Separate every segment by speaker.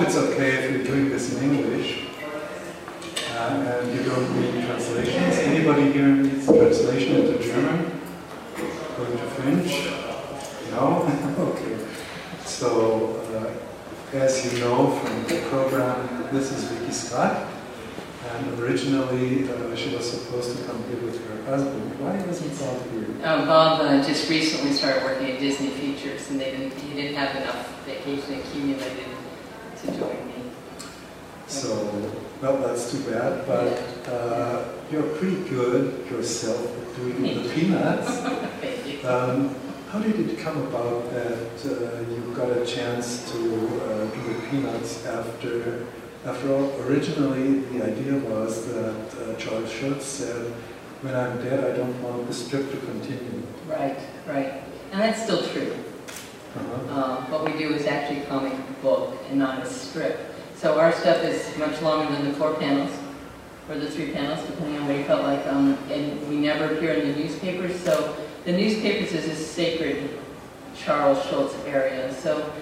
Speaker 1: it's okay if you're doing this in English uh, and you don't need translations. Anybody here needs translation into German? Going to French? No? okay. So, uh, as you know from the program, this is Vicki Scott. And originally, uh, she was supposed to come here with her husband. Why wasn't Bob here?
Speaker 2: Um, Bob uh, just recently started working at Disney Features, and they didn't, he didn't have enough vacation accumulated to join me.
Speaker 1: So, well, that's too bad, but uh, you're pretty good yourself at doing the peanuts.
Speaker 2: Thank.
Speaker 1: Um, how did it come about that uh, you got a chance to uh, do the peanuts after? After all, originally the idea was that uh, Charles Schulz said, "When I'm dead, I don't want the strip to continue."
Speaker 2: Right, right. And that's still true.
Speaker 1: Uh-huh.
Speaker 2: Um, what we do is actually comic book and not a strip. So our stuff is much longer than the four panels, or the three panels, depending on what you felt like. Um, and we never appear in the newspapers, so the newspapers is a sacred Charles Schulz area. So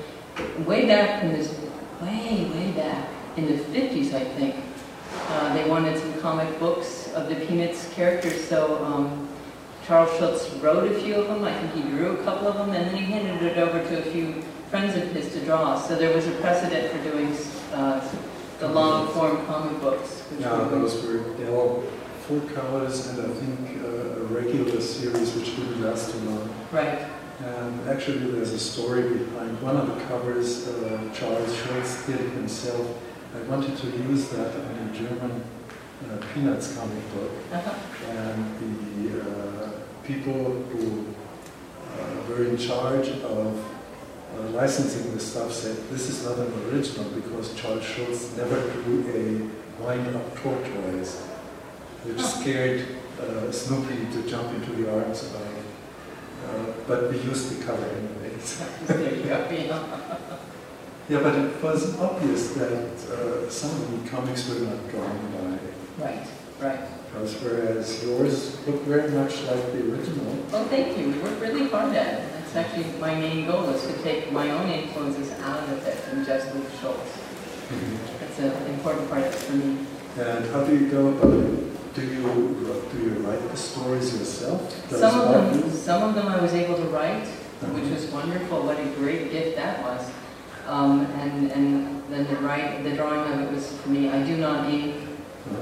Speaker 2: way back in this, way, way back in the 50s, I think, uh, they wanted some comic books of the Peanuts characters. So um, Charles Schulz wrote a few of them. I think he drew a couple of them, and then he handed it over to a few friends of his to draw. So there was a precedent for doing uh, the long form comic books.
Speaker 1: Yeah,
Speaker 2: were-
Speaker 1: those were were four covers and I think uh, a regular series which didn't last too long.
Speaker 2: Right.
Speaker 1: And actually, there's a story behind one of the covers. Uh, Charles Schulz did himself. I wanted to use that on a German uh, Peanuts comic book,
Speaker 2: Uh-huh.
Speaker 1: and the uh, people who uh, were in charge of uh, licensing the stuff said this is not an original because Charles Schulz never drew a wind-up tortoise, which scared uh, Snoopy to jump into the arms of. Uh, but we used the cover anyways.
Speaker 2: there you go. Yeah.
Speaker 1: Yeah, but it was obvious that uh, some of the comics were not drawn by
Speaker 2: Right, right.
Speaker 1: Us, whereas yours look very much like the original.
Speaker 2: Well, thank you. We work really hard at it. That's actually my main goal is to take my own influences out of it and just Luke Schulz. That's an important part of it for me.
Speaker 1: And how do you go about it? Do you do you write the stories yourself? Does
Speaker 2: Some of them,
Speaker 1: do?
Speaker 2: some of them I was able to write, which was wonderful. What a great gift that was. Um, and, and then the write, the drawing of it was for me. I do not ink,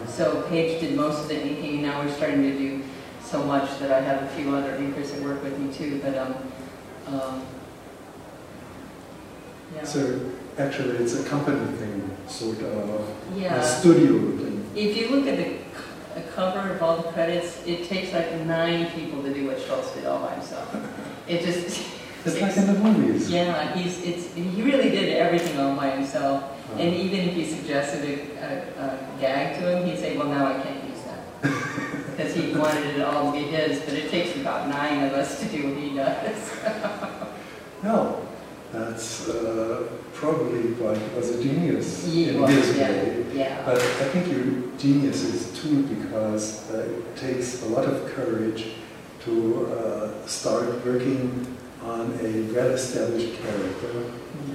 Speaker 2: so Paige did most of the inking. Now we're starting to do so much that I have a few other inkers that work with me too. But um, um, yeah.
Speaker 1: So actually, it's a company thing, sort of
Speaker 2: yeah.
Speaker 1: a studio thing.
Speaker 2: If you look at the, the cover of all the credits, it takes like nine people to do what Schulz did all by himself. It just,
Speaker 1: It's like in the movies.
Speaker 2: yeah, he's, it's, he really did everything all by himself.
Speaker 1: Uh,
Speaker 2: And even if you suggested a, a, a gag to him, he'd say, well, now I can't use that. Because he wanted it all to be his, but it takes about nine of us to do what he does.
Speaker 1: no, that's uh, probably why he was a genius
Speaker 2: He
Speaker 1: in his
Speaker 2: yeah.
Speaker 1: way.
Speaker 2: Yeah,
Speaker 1: But I think your genius is too because uh, it takes a lot of courage to uh, start working on a well-established character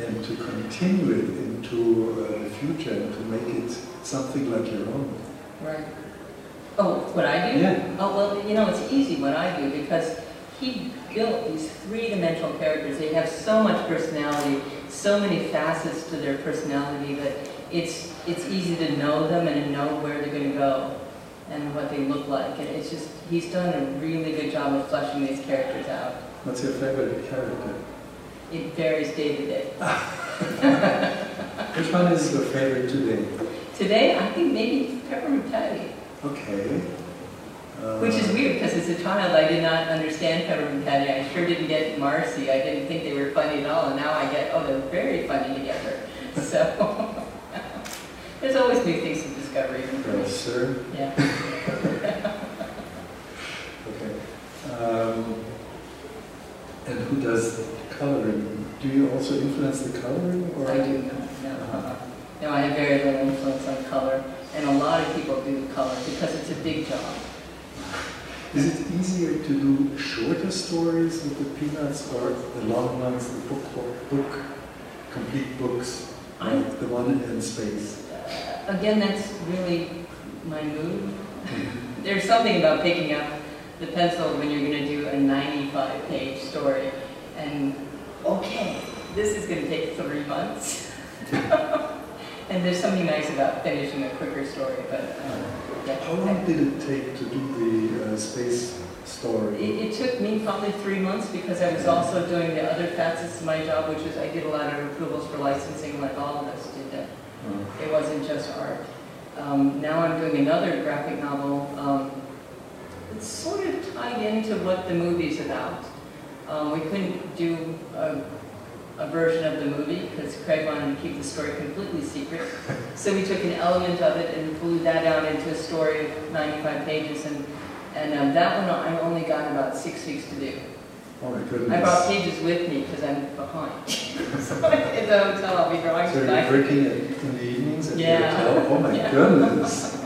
Speaker 1: and to continue it into uh, the future and to make it something like your own.
Speaker 2: right. Oh, what I do?
Speaker 1: Yeah.
Speaker 2: Oh, well, you know, it's easy what I do because he built these three-dimensional characters. They have so much personality, so many facets to their personality that it's, it's easy to know them and to know where they're going to go and what they look like. And it's just, he's done a really good job of fleshing these characters out.
Speaker 1: What's your favorite character?
Speaker 2: It varies day to day.
Speaker 1: Which one is your favorite today?
Speaker 2: Today, I think maybe Peppermint Patty,
Speaker 1: Okay. Uh,
Speaker 2: which is weird because as a child I did not understand Peppermint Patty. I sure didn't get Marcie. I didn't think they were funny at all. And now I get, oh, they're very funny together. So there's always new things to discover.
Speaker 1: Yes, sir.
Speaker 2: Yeah.
Speaker 1: Okay. Um, and who does coloring? Do you also influence the coloring? Or
Speaker 2: I do not, no. No, I have very little influence on color. And a lot of people do color because it's a big job.
Speaker 1: Is it easier to do shorter stories with the peanuts or the long ones, the book, book complete books?
Speaker 2: I,
Speaker 1: like the one in space.
Speaker 2: Uh, again, that's really my mood. Mm-hmm. There's something about picking up the pencil when you're going to do a 95 page story and, okay, this is going to take three months. and there's something nice about finishing a quicker story, but um, yeah.
Speaker 1: How long did it take to do the uh, space story?
Speaker 2: It, it took me probably three months because I was also doing the other facets of my job, which is I did a lot of approvals for licensing like all of us did that.
Speaker 1: Uh,
Speaker 2: It wasn't just art. Um, now I'm doing another graphic novel. Um, it's sort of tied into what the movie's about. Um, we couldn't do a, a version of the movie because Craig wanted to keep the story completely secret. So we took an element of it and blew that out into a story of 95 pages. And, and um, that one I only got about six weeks to do.
Speaker 1: oh my goodness.
Speaker 2: I brought pages with me because I'm behind. so in the hotel, I'll be drawing
Speaker 1: So
Speaker 2: tonight.
Speaker 1: you're working at- in the evenings at the hotel? Oh my
Speaker 2: Yeah.
Speaker 1: goodness.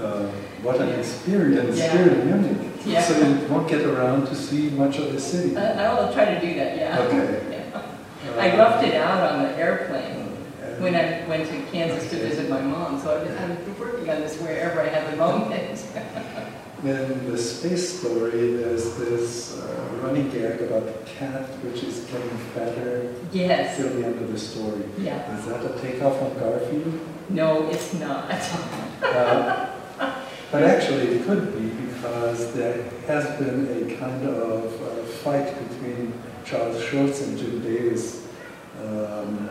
Speaker 1: Uh, what an experience
Speaker 2: Yeah.
Speaker 1: here in Munich.
Speaker 2: Yeah.
Speaker 1: So you won't get around to see much of the city.
Speaker 2: I, I will try to do that, yeah.
Speaker 1: Okay.
Speaker 2: Yeah.
Speaker 1: Uh,
Speaker 2: I roughed it out on the airplane when I went to Kansas to visit my mom, so I was, I was working on this wherever I had the moment.
Speaker 1: In the space story, there's this uh, running gag about the cat which is getting fatter
Speaker 2: Yes,
Speaker 1: till the end of the story.
Speaker 2: yeah.
Speaker 1: Is that a takeoff on Garfield?
Speaker 2: No, it's not.
Speaker 1: Uh, But actually, it could be because there has been a kind of uh, fight between Charles Schulz and Jim Davis. Um,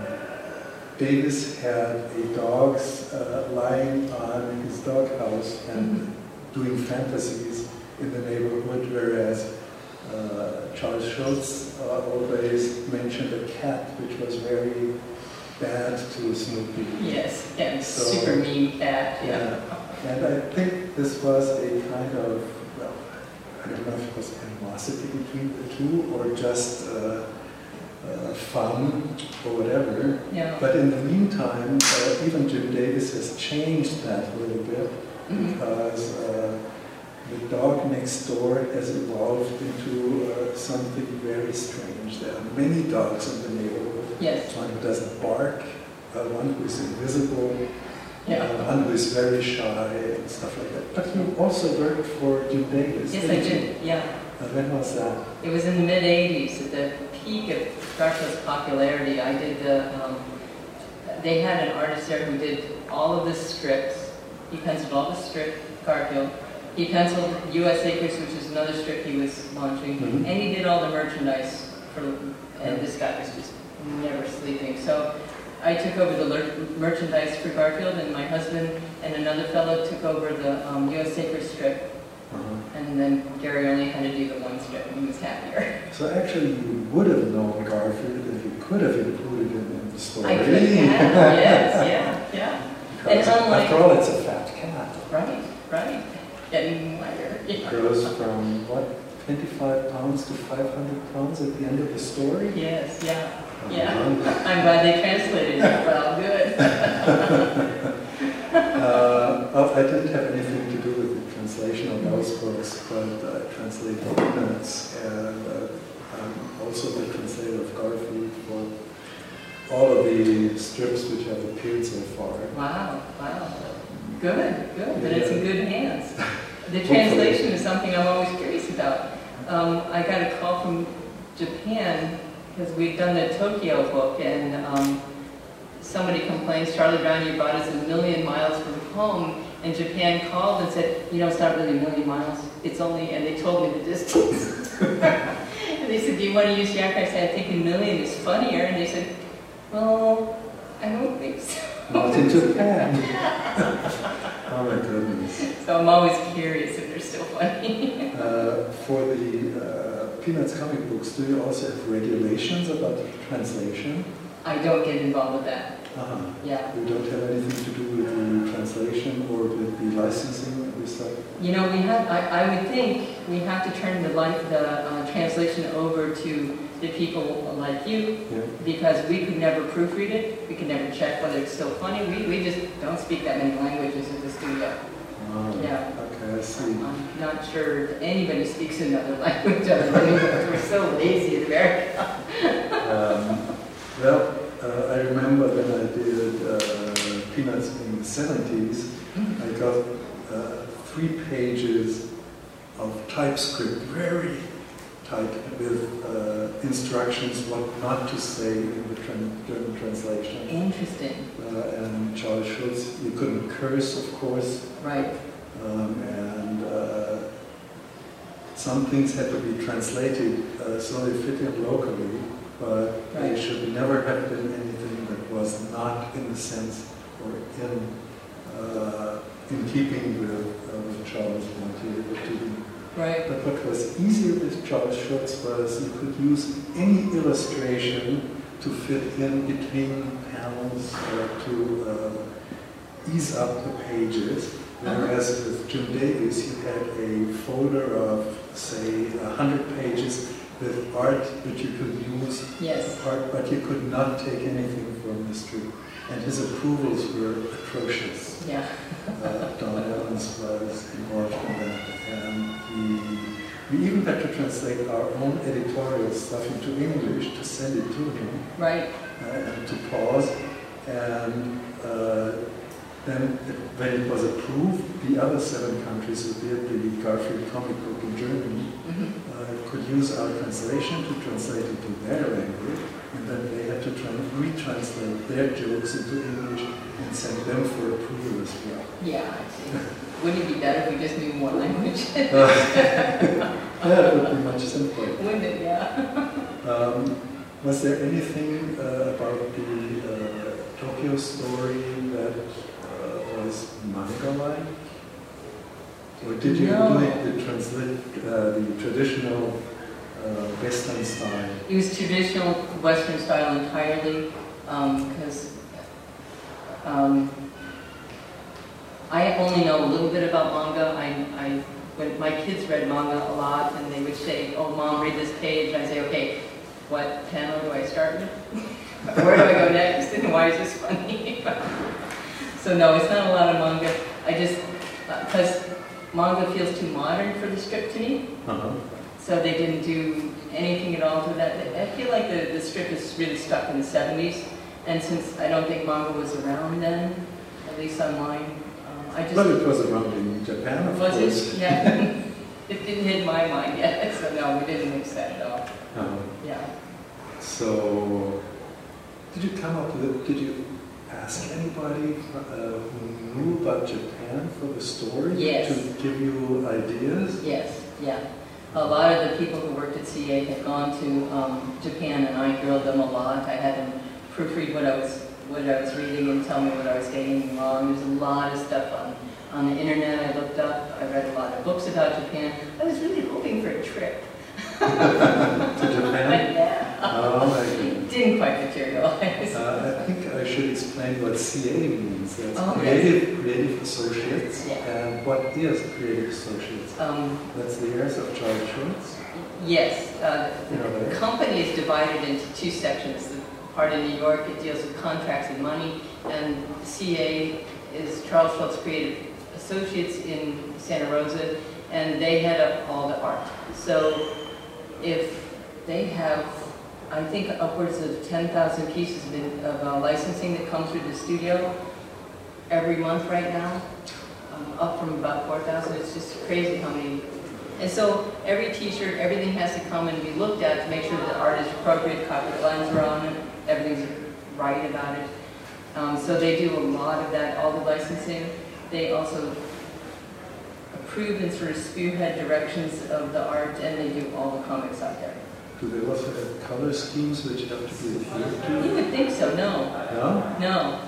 Speaker 1: Davis had a dog uh, lying on his doghouse and doing fantasies in the neighborhood, whereas uh, Charles Schulz uh, always mentioned a cat which was very bad to Snoopy.
Speaker 2: Yes, yeah,
Speaker 1: So-
Speaker 2: super mean cat, yeah.
Speaker 1: Yeah. And I think this was a kind of, well, I don't know if it was animosity between the two or just uh, uh, fun or whatever.
Speaker 2: Yeah.
Speaker 1: But in the meantime, uh, even Jim Davis has changed that a little bit
Speaker 2: Mhm.
Speaker 1: because uh, the dog next door has evolved into uh, something very strange. There are many dogs in the neighborhood.
Speaker 2: Yes,
Speaker 1: One who doesn't bark, uh, one who is invisible,
Speaker 2: yeah.
Speaker 1: uh, one who is very shy and stuff like that. But you also worked for Jim Davis.
Speaker 2: Yes, I
Speaker 1: didn't you?
Speaker 2: did, yeah.
Speaker 1: Uh, when was that?
Speaker 2: It was in the mid '80s, at the peak of Garfield's popularity. I did the. Um, they had an artist there who did all of the strips. He penciled all the strip Garfield. He penciled U.S. Acres, which is another strip he was launching,
Speaker 1: Mhm.
Speaker 2: and he did all the merchandise for. And this guy was just never sleeping. So I took over the merchandise for Garfield, and my husband and another fellow took over the um, U.S. Acres strip.
Speaker 1: Uh-huh.
Speaker 2: And then Gary only had to do the one strip, and he was happier.
Speaker 1: So actually, you would have known Garfield if you could have included him in the story.
Speaker 2: I could have, yes, yeah, yeah.
Speaker 1: Because
Speaker 2: And unlike-
Speaker 1: after all, it's a fat cat.
Speaker 2: Right, right. Getting lighter. Yeah.
Speaker 1: grows from, what, 25 pounds to 500 pounds at the end of the story?
Speaker 2: Yes, yeah. Yeah. I'm glad they translated it well, good.
Speaker 1: Uh, well, I didn't have anything to do with the translation of those books, but I translated Peanuts, and uh, I'm also the translator of Garfield for all of the strips which have appeared so far.
Speaker 2: Wow, wow. Good, good, but it's in good hands. The translation is something I'm always curious about. Um, I got a call from Japan, because we've done the Tokyo book, and um, somebody complains, Charlie Brown, you brought us a million miles from home, and Japan called and said, you know, it's not really a million miles, it's only, and they told me the distance. and they said, do you want to use archive? I said, I think a million is funnier, and they said, well, I don't think so.
Speaker 1: Not in Japan. oh my goodness.
Speaker 2: So I'm always curious if they're still funny.
Speaker 1: Uh, for the uh, Peanuts comic books, do you also have regulations about translation?
Speaker 2: I don't get involved with that.
Speaker 1: Uh-huh.
Speaker 2: Yeah.
Speaker 1: You don't have anything to do with the translation or with the licensing of this stuff?
Speaker 2: You know, we have, I, I would think we have to turn the life, the uh, translation over to the people like you
Speaker 1: Yeah.
Speaker 2: because we could never proofread it. We could never check whether it's still funny. We, we just don't speak that many languages at the studio.
Speaker 1: Oh,
Speaker 2: Yeah.
Speaker 1: Okay, I see.
Speaker 2: I'm not sure if anybody speaks another language other than English. We're so lazy in America.
Speaker 1: Um, well, uh, I remember when I did uh, Peanuts in the 70s, I got uh, three pages of typescript, very tight, with uh, instructions what not to say in the tran- German translation.
Speaker 2: Interesting,
Speaker 1: Uh, and Charles Schulz, you couldn't curse, of course,
Speaker 2: right,
Speaker 1: um, and uh, some things had to be translated uh, so they fit in locally, but they should never have been anything that was not in the sense or in uh, in keeping with uh, what Charles wanted it to be.
Speaker 2: Right,
Speaker 1: But what was easier with Charles Schulz was you could use any illustration to fit in between panels or to uh, ease up the pages. Whereas with Jim Davis, you had a folder of, say, 100 pages with art that you could use,
Speaker 2: yes,
Speaker 1: art, but you could not take anything from the street. And his approvals were atrocious.
Speaker 2: Yeah,
Speaker 1: uh, Don Evans was involved in that, and we, we even had to translate our own editorial stuff into English to send it to him.
Speaker 2: Right,
Speaker 1: uh, and to pause. And uh, then, when it was approved, the other seven countries who did the Garfield comic book in Germany
Speaker 2: mhm,
Speaker 1: uh, could use our translation to translate it to their language, and then they had to try and retranslate their jokes into English and send them for approval as well.
Speaker 2: yeah, I see. Wouldn't it be better if we just knew more language?
Speaker 1: yeah, it would be much simpler.
Speaker 2: Wouldn't it, yeah?
Speaker 1: Um, was there anything uh, about the uh, Tokyo story that was manga-like? Or did you
Speaker 2: No.
Speaker 1: do it the, translit, uh, the traditional uh, Western style?
Speaker 2: It was traditional Western style entirely, because um, I only know a little bit about manga. I, I, when my kids read manga a lot, and they would say, "Oh, mom, read this page," and I say, "Okay, what panel do I start with? Where do I go next? And why is this funny?" so no, it's not a lot of manga. I just because manga feels too modern for the strip to me.
Speaker 1: Uh-huh.
Speaker 2: So they didn't do anything at all to that. I feel like the, the strip is really stuck in the 70s. And since I don't think manga was around then, at least online, um, I just...
Speaker 1: But it was around in Japan, of
Speaker 2: was
Speaker 1: course.
Speaker 2: it? Yeah. it didn't hit my mind yet, so no, we didn't mix that at all.
Speaker 1: Uh-huh.
Speaker 2: Yeah.
Speaker 1: So, did you come up with it? Did you ask anybody uh, who knew about Japan for the story
Speaker 2: Yes.
Speaker 1: to give you ideas?
Speaker 2: Yes, yeah. A lot of the people who worked at CA had gone to um, Japan, and I grilled them a lot. I had them proofread what I was what I was reading and tell me what I was getting wrong. There's a lot of stuff on on the internet. I looked up. I read a lot of books about Japan. I was really hoping for a trip.
Speaker 1: to Japan?
Speaker 2: Yeah,
Speaker 1: Oh
Speaker 2: didn't quite materialize.
Speaker 1: Uh, should explain what CA means. That's
Speaker 2: Oh, yes.
Speaker 1: Creative, Creative Associates.
Speaker 2: Yeah.
Speaker 1: And what is Creative Associates?
Speaker 2: Um,
Speaker 1: That's the heirs of Charles Schulz.
Speaker 2: yes, uh,
Speaker 1: You know
Speaker 2: The company is divided into two sections. The part in New York, it deals with contracts and money, and CA is Charles Schulz Creative Associates in Santa Rosa, and they head up all the art. So if they have, I think upwards of 10,000 pieces of uh, licensing that come through the studio every month right now, um, up from about 4,000, it's just crazy how many and so every t-shirt, everything has to come and be looked at to make sure the art is appropriate, copyright lines are on it, everything's right about it. Um, so they do a lot of that, all the licensing. They also approve and sort of spearhead directions of the art, and they do all the comics out there.
Speaker 1: Do they also have color schemes which have to be adhered to?
Speaker 2: You would think so, no,
Speaker 1: No?
Speaker 2: no,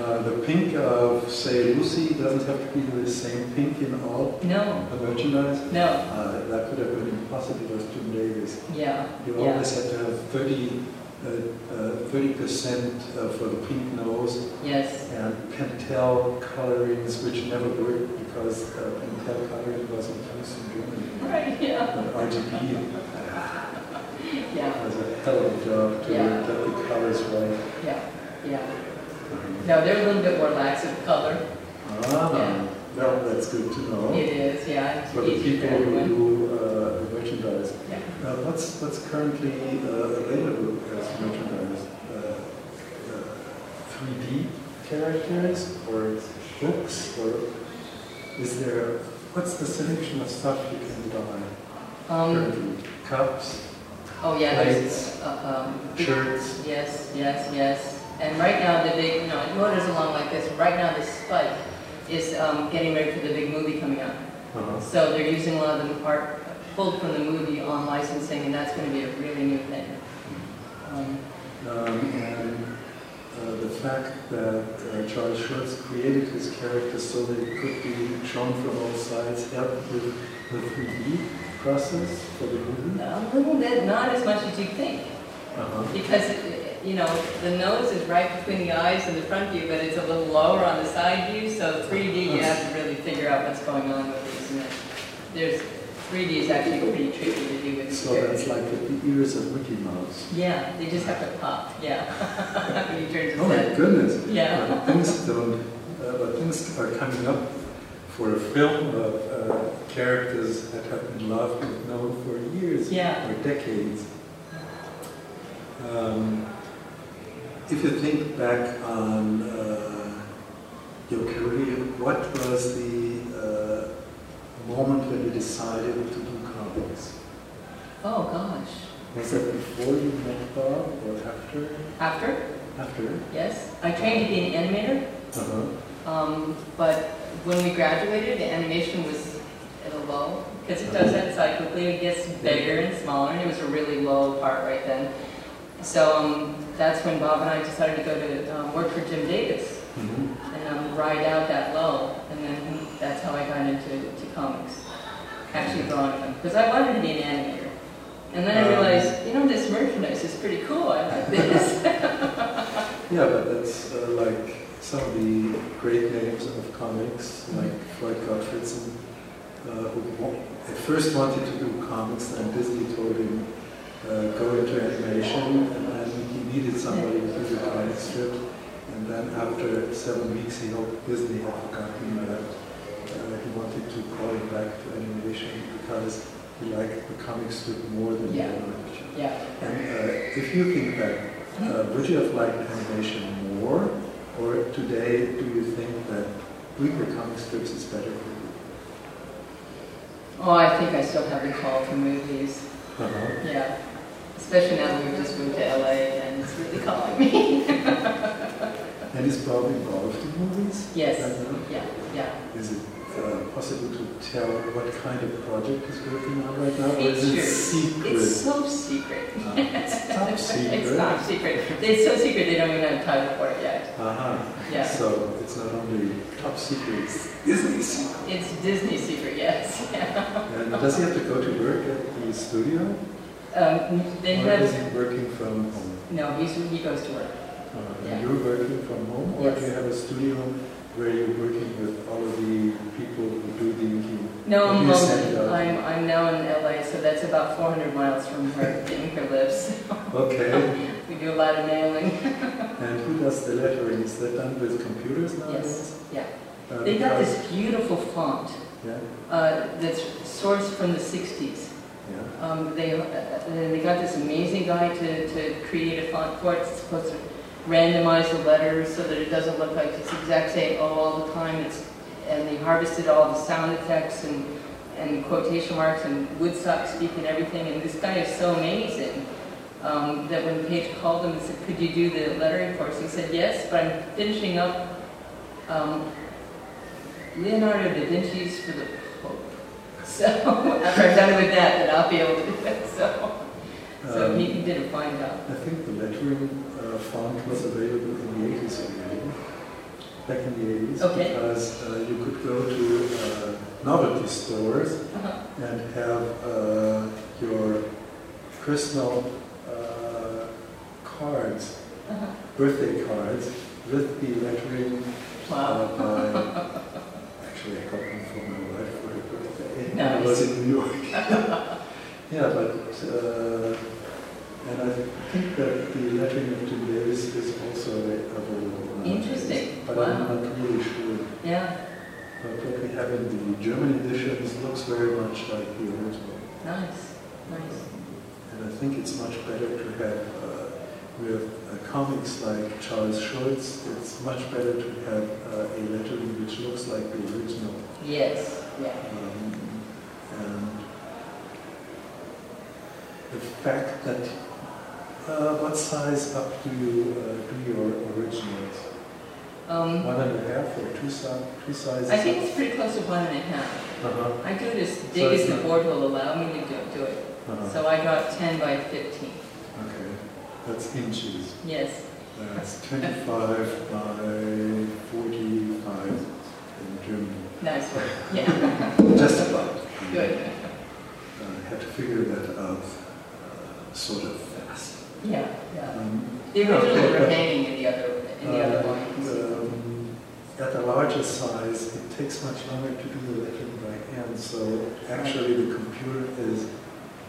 Speaker 1: Uh, the pink of, say, Lucy doesn't have to be the same pink in all
Speaker 2: no,
Speaker 1: the merchandise.
Speaker 2: no,
Speaker 1: Uh, that could have been impossible with Jim Davis.
Speaker 2: yeah,
Speaker 1: You
Speaker 2: yeah,
Speaker 1: always had to have 30, uh, uh, 30% uh, for the pink nose
Speaker 2: yes,
Speaker 1: and Pantone colorings, which never worked because uh, Pantone coloring wasn't used in Germany.
Speaker 2: right, yeah,
Speaker 1: And RGB
Speaker 2: yeah,
Speaker 1: was a hell of a job to
Speaker 2: Yeah.
Speaker 1: get the colors right.
Speaker 2: yeah, yeah. No, they're a little bit more lax of color.
Speaker 1: Ah,
Speaker 2: Yeah.
Speaker 1: well, that's good to know.
Speaker 2: It is, yeah.
Speaker 1: For the people who do uh, the merchandise.
Speaker 2: Yeah.
Speaker 1: Uh, what's, what's currently uh, available as merchandise? Uh, uh, 3D characters or books or is there, what's the selection of stuff you can buy?
Speaker 2: Um,
Speaker 1: currently? Cups,
Speaker 2: oh yeah, there's, uh, um,
Speaker 1: shirts?
Speaker 2: Yes, yes, yes. And right now, the big, you know, it orders along like this. Right now, the Spike is um, getting ready for the big movie coming out.
Speaker 1: Uh-huh.
Speaker 2: So they're using a lot of the art pulled from the movie on licensing, and that's going to be a really new thing. Um,
Speaker 1: Um, and uh, the fact that uh, Charles Schulz created his character so they could be shown from all sides helped with the 3D process for the movie?
Speaker 2: a little bit, not as much as you think,
Speaker 1: Uh-huh.
Speaker 2: because you know the nose is right between the eyes and the front view, but it's a little lower on the side view. So 3D, you have to really figure out what's going on with these. And there's 3D is actually pretty tricky to do with
Speaker 1: So that's like with the ears of Mickey Mouse.
Speaker 2: Yeah, they just have to pop. Yeah, when he turns his
Speaker 1: Oh my goodness.
Speaker 2: Yeah.
Speaker 1: But things don't, uh, but things are coming up for a film of uh, characters that have been loved and known for years
Speaker 2: Yeah.
Speaker 1: or decades. Um, if you think back on uh, your career, what was the uh, moment when you decided to do comics?
Speaker 2: Oh gosh.
Speaker 1: Was that before you met Bob or after?
Speaker 2: After?
Speaker 1: After?
Speaker 2: Yes. I trained to be an animator,
Speaker 1: Uh-huh.
Speaker 2: um, but when we graduated, the animation was at a low because it does that cyclically. It gets bigger and smaller, and it was a really low part right then. So um, that's when Bob and I decided to go to um, work for Jim Davis
Speaker 1: Mm-hmm.
Speaker 2: and um, ride out that low, and then that's how I got into to comics, actually drawing them, because I wanted to be an animator. And then I
Speaker 1: Um.
Speaker 2: realized, you know, this merchandise is pretty cool. I like this.
Speaker 1: Yeah, but that's uh, like some of the great names of comics, like Floyd Gottfredson, uh, who at first wanted to do comics, and Disney told him, uh, go into animation, and then he needed somebody to do the comic strip. And then after seven weeks, he hoped Disney had forgotten that uh, he wanted to call him back to animation because he liked the comic strip more than
Speaker 2: Yeah.
Speaker 1: the animation.
Speaker 2: yeah.
Speaker 1: And uh, if you think back, uh, would you have liked animation more, or today do you think that doing the comic strips is better for you?
Speaker 2: Oh, I think I still have the call for movies.
Speaker 1: Uh-huh.
Speaker 2: Yeah. Especially now that we've just moved to LA and it's really calling me.
Speaker 1: And is Bob involved in movies?
Speaker 2: yes. Yeah, yeah.
Speaker 1: Is it uh, possible to tell what kind of project he's working on right now, or is it secret?
Speaker 2: It's so secret.
Speaker 1: Uh, it's top secret.
Speaker 2: It's top secret. It's so secret they don't even have a title for it yet.
Speaker 1: Uh-huh.
Speaker 2: Yeah.
Speaker 1: So it's not only top secret, it's Disney secret.
Speaker 2: It's Disney secret, yes. Yeah.
Speaker 1: And does he have to go to work at the studio?
Speaker 2: Um, they
Speaker 1: Or is he working from home?
Speaker 2: no, he's, he goes to work.
Speaker 1: Uh,
Speaker 2: Yeah.
Speaker 1: You're working from home, or do you have a studio where you're working with all of the people who do the inking?
Speaker 2: No, I'm,
Speaker 1: you send
Speaker 2: local.
Speaker 1: out?
Speaker 2: I'm, I'm now in LA, so that's about 400 miles from where the inker lives.
Speaker 1: Okay,
Speaker 2: We do a lot of mailing.
Speaker 1: and who does the lettering? Is that done with computers nowadays?
Speaker 2: Yes, yeah.
Speaker 1: Uh,
Speaker 2: They got this beautiful font
Speaker 1: Yeah,
Speaker 2: uh, that's sourced from the 60s.
Speaker 1: yeah.
Speaker 2: Um, they, uh, they got this amazing guy to, to create a font for it. It's supposed to randomize the letters so that it doesn't look like it's exact same O all the time. It's, and they harvested all the sound effects and, and quotation marks and Woodstock speak and everything. And this guy is so amazing um, that when Paige called him and said, could you do the lettering for us? He said, yes, but I'm finishing up um, Leonardo da Vinci's for the Pope. So after I'm done with that, then I'll be able to do it. So, so
Speaker 1: Um,
Speaker 2: he, he didn't find job.
Speaker 1: I think the lettering uh, font was available in the 80s already, back in the 80s,
Speaker 2: Okay.
Speaker 1: because uh, you could go to uh, novelty stores
Speaker 2: Uh-huh.
Speaker 1: and have uh, your personal uh, cards,
Speaker 2: Uh-huh.
Speaker 1: birthday cards, with the lettering uh,
Speaker 2: Wow.
Speaker 1: by, actually I got them for my wife for her birthday. I was in New York. yeah, but, uh, and I think that the lettering of Jim Davis is also available. nowadays.
Speaker 2: Interesting.
Speaker 1: But
Speaker 2: Wow.
Speaker 1: I'm not really sure.
Speaker 2: Yeah,
Speaker 1: But what we have in the German editions looks very much like the original.
Speaker 2: nice, nice.
Speaker 1: And I think it's much better to have uh, with uh, comics like Charles Schulz, it's much better to have uh, a lettering which looks like the original.
Speaker 2: Yes, yeah.
Speaker 1: Um, and the fact that, uh, what size up do you uh, do your originals?
Speaker 2: Um,
Speaker 1: One and a half or two, si- two sizes?
Speaker 2: I think it's pretty close to one and a half.
Speaker 1: Uh-huh,
Speaker 2: I do it as big
Speaker 1: it's
Speaker 2: as the board will allow me to do, do it.
Speaker 1: uh-huh.
Speaker 2: So I got ten by fifteen.
Speaker 1: Okay, that's inches.
Speaker 2: Yes,
Speaker 1: That's 25 by 45 in Germany.
Speaker 2: nice work. Yeah,
Speaker 1: Just about.
Speaker 2: good.
Speaker 1: Uh, I had to figure that out uh, sort of.
Speaker 2: Yeah, yeah.
Speaker 1: Um,
Speaker 2: The originals
Speaker 1: okay,
Speaker 2: were
Speaker 1: but,
Speaker 2: hanging in the other, in the other one. you can see.
Speaker 1: uh, um, At the larger size, it takes much longer to do the lettering by hand, so actually the computer is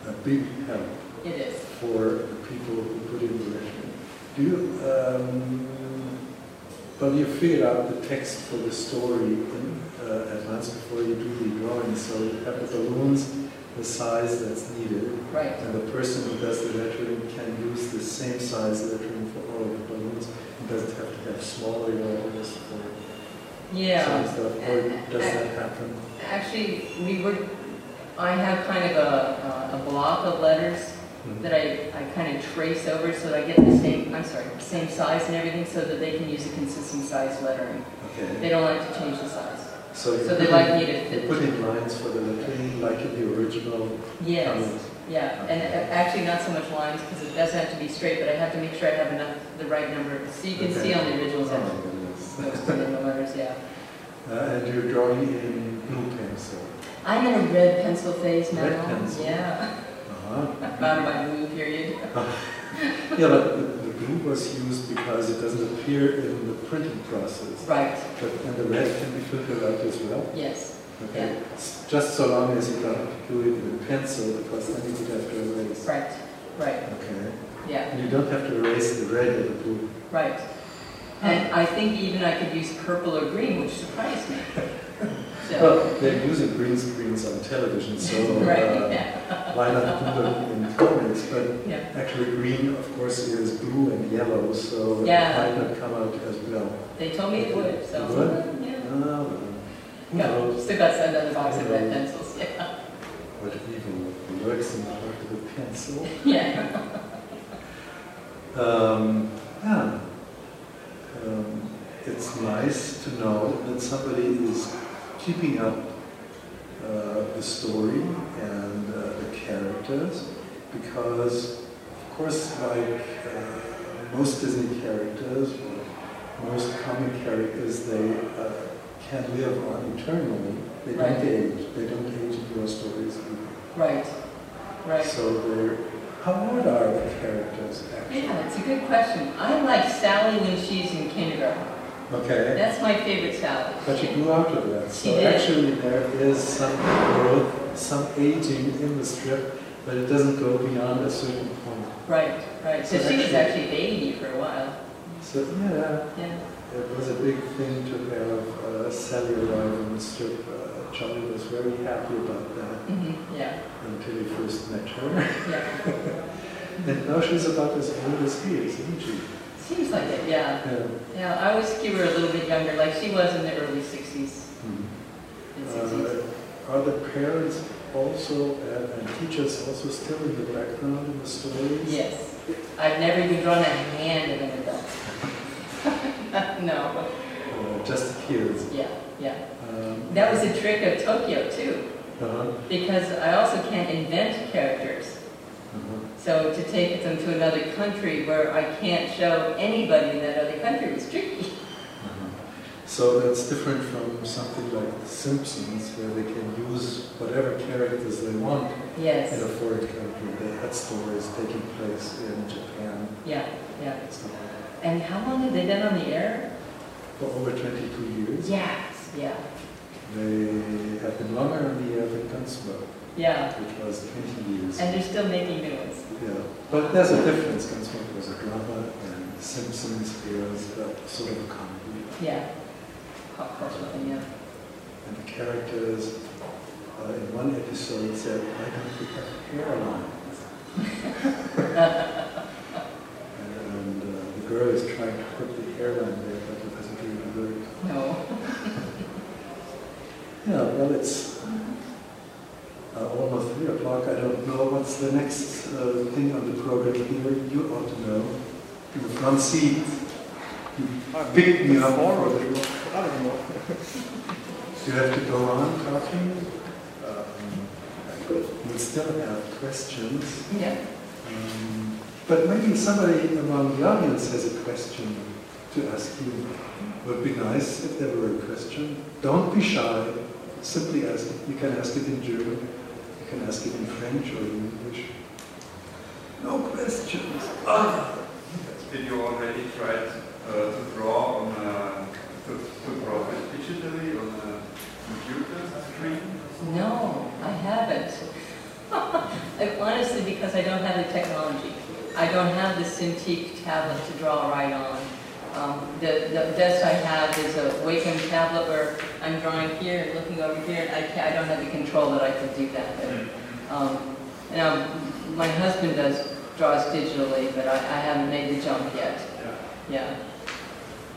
Speaker 1: a big help
Speaker 2: It is.
Speaker 1: for the people who put in the lettering. Do you, um, well, you figured out the text for the story in uh, advance before you do the drawing, so you have the balloons the size that's needed,
Speaker 2: Right,
Speaker 1: and the person who does the lettering can use the same size lettering for all of the balloons. It doesn't have to have smaller letters for
Speaker 2: yeah.
Speaker 1: some stuff, or does that happen?
Speaker 2: Actually, we were, I have kind of a, a block of letters mm-hmm. that I, I kind of trace over so that I get the same, I'm sorry, same size and everything so that they can use a consistent size lettering.
Speaker 1: Okay.
Speaker 2: They don't like to change the size.
Speaker 1: So you
Speaker 2: So they like me to fit.
Speaker 1: put in lines for the lettering like in the original
Speaker 2: Yes,
Speaker 1: comics.
Speaker 2: yeah, and uh, actually not so much lines because it doesn't have to be straight, but I have to make sure I have enough, the right number. So you can
Speaker 1: Okay.
Speaker 2: see on the originals
Speaker 1: Oh my goodness.
Speaker 2: those two the letters, yeah.
Speaker 1: Uh, and you're drawing in blue pencil.
Speaker 2: I'm in a red pencil phase now.
Speaker 1: Red pencil.
Speaker 2: Yeah,
Speaker 1: Uh-huh.
Speaker 2: I'm out of my blue period.
Speaker 1: Yeah, but blue was used because it doesn't appear in the printing process.
Speaker 2: Right,
Speaker 1: But and the red can be filtered out as well.
Speaker 2: yes,
Speaker 1: Okay. S- Just so long as you don't do it with pencil, because then you would have to erase.
Speaker 2: right, right,
Speaker 1: Okay.
Speaker 2: yeah.
Speaker 1: And you don't have to erase the red or the blue.
Speaker 2: Right. And I think even I could use purple or green, which surprised me. So,
Speaker 1: Well, they're using green screens on television, so
Speaker 2: right,
Speaker 1: uh,
Speaker 2: yeah,
Speaker 1: why not put them in comics? But
Speaker 2: yeah.
Speaker 1: Actually, green, of course, is blue and yellow, so
Speaker 2: Yeah.
Speaker 1: it might not come out as well.
Speaker 2: They told me it would, so,
Speaker 1: It would?
Speaker 2: yeah.
Speaker 1: Ah, well, who knows
Speaker 2: Still got another box of red
Speaker 1: Yeah.
Speaker 2: pencils, yeah.
Speaker 1: what evil lurks in the heart of a pencil?
Speaker 2: Yeah,
Speaker 1: Um, yeah. Um, it's nice to know that somebody is keeping up uh, the story and uh, the characters, because, of course, like uh, most Disney characters, or most comic characters, they uh, can live on eternally. They
Speaker 2: Right.
Speaker 1: don't age. They don't age in your stories either.
Speaker 2: right, right.
Speaker 1: So they're, how old are the characters actually?
Speaker 2: Yeah, it's a good question. I like Sally when she's in kindergarten.
Speaker 1: Okay,
Speaker 2: That's my favorite Sally.
Speaker 1: but you grew out of that. So actually there is some growth, some aging in the strip, but it doesn't go beyond a certain point.
Speaker 2: Right, right. So
Speaker 1: So
Speaker 2: she was
Speaker 1: actually-
Speaker 2: actually baby for a while.
Speaker 1: So yeah,
Speaker 2: Yeah,
Speaker 1: it was a big thing to have uh, Sally arrive on the strip. Uh, Charlie was very happy about that
Speaker 2: hmm yeah,
Speaker 1: until he first met her.
Speaker 2: yeah.
Speaker 1: and now she's about as old as he is, isn't she?
Speaker 2: Seems like it, yeah.
Speaker 1: Yeah.
Speaker 2: Yeah, I always keep her a little bit younger, like she was in the early 60s
Speaker 1: Mhm.
Speaker 2: and 60s.
Speaker 1: Uh, Are the parents also, uh, and teachers also still in the background in the stories?
Speaker 2: Yes. I've never even drawn a hand of an adult. no.
Speaker 1: Uh, Just kids?
Speaker 2: Yeah, yeah.
Speaker 1: Um,
Speaker 2: That was a trick of Tokyo too,
Speaker 1: uh-huh,
Speaker 2: because I also can't invent characters. So to take them to another country where I can't show anybody in that other country was tricky.
Speaker 1: Uh-huh. So that's different from something like The Simpsons, where they can use whatever characters they want in a foreign country. They had stories taking place in Japan
Speaker 2: Yeah, yeah.
Speaker 1: and stuff.
Speaker 2: And how long have they been on the air?
Speaker 1: For over 22 years.
Speaker 2: Yes, yeah,
Speaker 1: They have been longer on the air than Gunsmoke,
Speaker 2: yeah.
Speaker 1: which was 20 years.
Speaker 2: And they're still making new ones.
Speaker 1: Yeah, but there's a difference. Gunsmoke was a drama, and Simpsons a sort of a comedy.
Speaker 2: Yeah. Pop culture yeah.
Speaker 1: And the characters uh, in one episode said, "Why don't we have hairlines?" and the girl is trying to put the hairline there, but it doesn't really work.
Speaker 2: No.
Speaker 1: Yeah, well, it's almost three o'clock. I don't know what's the next uh, thing on the program here. You ought to know. In the front seat, you picked me up for the
Speaker 3: I don't know.
Speaker 1: Do you have to go on talking? Um, we still have questions.
Speaker 2: Yeah.
Speaker 1: Um, but maybe somebody among the audience has a question to ask you. Would be nice if there were a question. Don't be shy. Simply ask it. You can ask it in German. You can ask it in French or in English. No questions. Ah.
Speaker 4: Did you already try uh, to draw on a, to, to draw it digitally on a computer screen?
Speaker 2: No, I haven't. Honestly, because I don't have the technology. I don't have the Cintiq tablet to draw right on. Um, The, the best I have is a Wacom tablet where I'm drawing here and looking over here, and I can't, I don't have the control that I can do that with. Um, Now, my husband does, draws digitally, but I, I haven't made the jump yet.
Speaker 4: Yeah.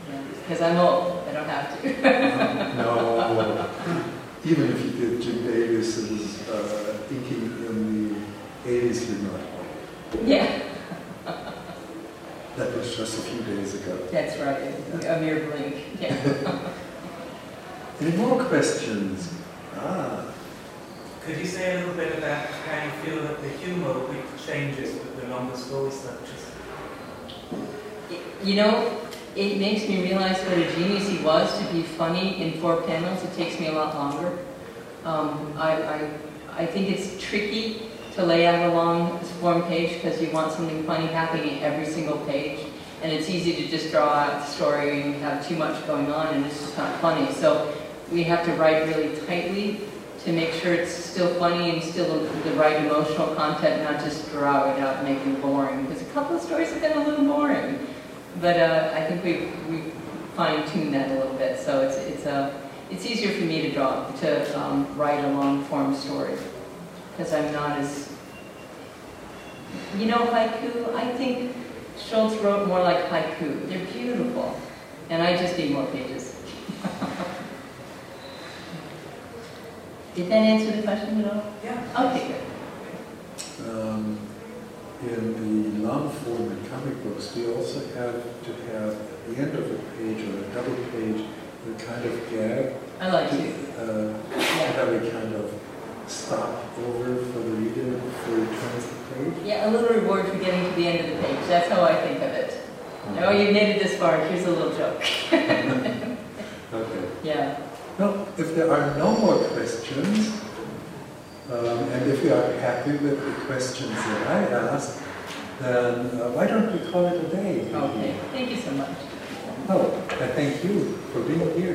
Speaker 2: Yeah. Because I'm old, I don't have to.
Speaker 1: no. Even if you did Jim Davis's uh, inking in the 80s, you're not old.
Speaker 2: Yeah,
Speaker 1: That was just a few days ago.
Speaker 2: that's right, a mere blink, yeah.
Speaker 1: Any more questions? Ah,
Speaker 3: Could you say a little bit about how you feel that the humour changes with the longer story structures?
Speaker 2: You know, it makes me realize what a genius he was to be funny in four panels. It takes me a lot longer. Um, I, I, I think it's tricky to lay out a long form page because you want something funny happening every single page. And it's easy to just draw out the story and have too much going on and it's just not funny. So we have to write really tightly to make sure it's still funny and still the right emotional content, not just draw it out and make it boring. Because a couple of stories have been a little boring. But uh, I think we we fine-tuned that a little bit, so it's it's a it's easier for me to draw to um, write a long-form story because I'm not as you know haiku. I think Schulz wrote more like haiku. They're beautiful, and I just need more pages. Did that answer the question at all?
Speaker 3: Yeah.
Speaker 2: Okay, good.
Speaker 1: um, in the long form in comic books, we also have to have at the end of a page or a double page the kind of gag
Speaker 2: I like
Speaker 1: to
Speaker 2: you.
Speaker 1: uh,
Speaker 2: Yeah.
Speaker 1: have a kind of stop over for the reader before he turns the page.
Speaker 2: Yeah, a little reward for getting to the end of the page. That's how I think of it. Oh, you made it this far. Here's a little joke.
Speaker 1: Okay.
Speaker 2: Yeah.
Speaker 1: Well, if there are no more questions, um, and if you are happy with the questions that I asked, then uh, why don't we call it a day?
Speaker 2: Okay. Thank you so much.
Speaker 1: Oh, I thank you for being here.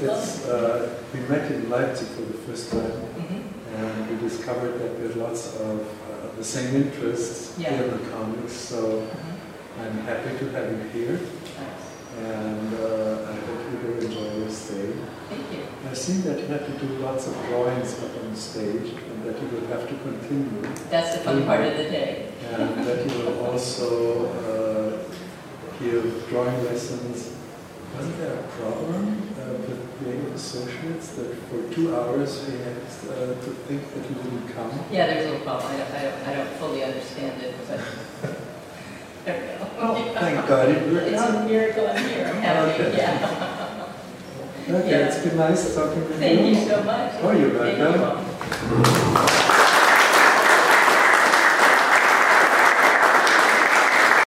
Speaker 1: It's, uh, we met in Leipzig for the first time,
Speaker 2: Mhm.
Speaker 1: and we discovered that there's lots of uh, the same interests
Speaker 2: Yeah.
Speaker 1: in the comics, so
Speaker 2: Mhm.
Speaker 1: I'm happy to have you here,
Speaker 2: Nice.
Speaker 1: and uh, I hope you will enjoy your stay.
Speaker 2: Thank you.
Speaker 1: I see that you have to do lots of drawings up on stage, and that you will have to continue,
Speaker 2: That's the fun part of the day.
Speaker 1: and that you will also uh, give drawing lessons. Wasn't there a problem uh, with Creative Associates that for two hours we had uh, to think that you didn't come?
Speaker 2: Yeah, there's a little problem. I don't, I don't, I don't fully understand it, but there we go.
Speaker 1: Oh, thank God it worked
Speaker 2: It's a miracle I'm here. I'm happy.
Speaker 1: Okay.
Speaker 2: Yeah.
Speaker 1: Okay,
Speaker 2: Yeah.
Speaker 1: it's been nice talking with you.
Speaker 2: Thank you so much.
Speaker 1: Oh, you're
Speaker 2: Thank
Speaker 1: welcome.
Speaker 2: you all.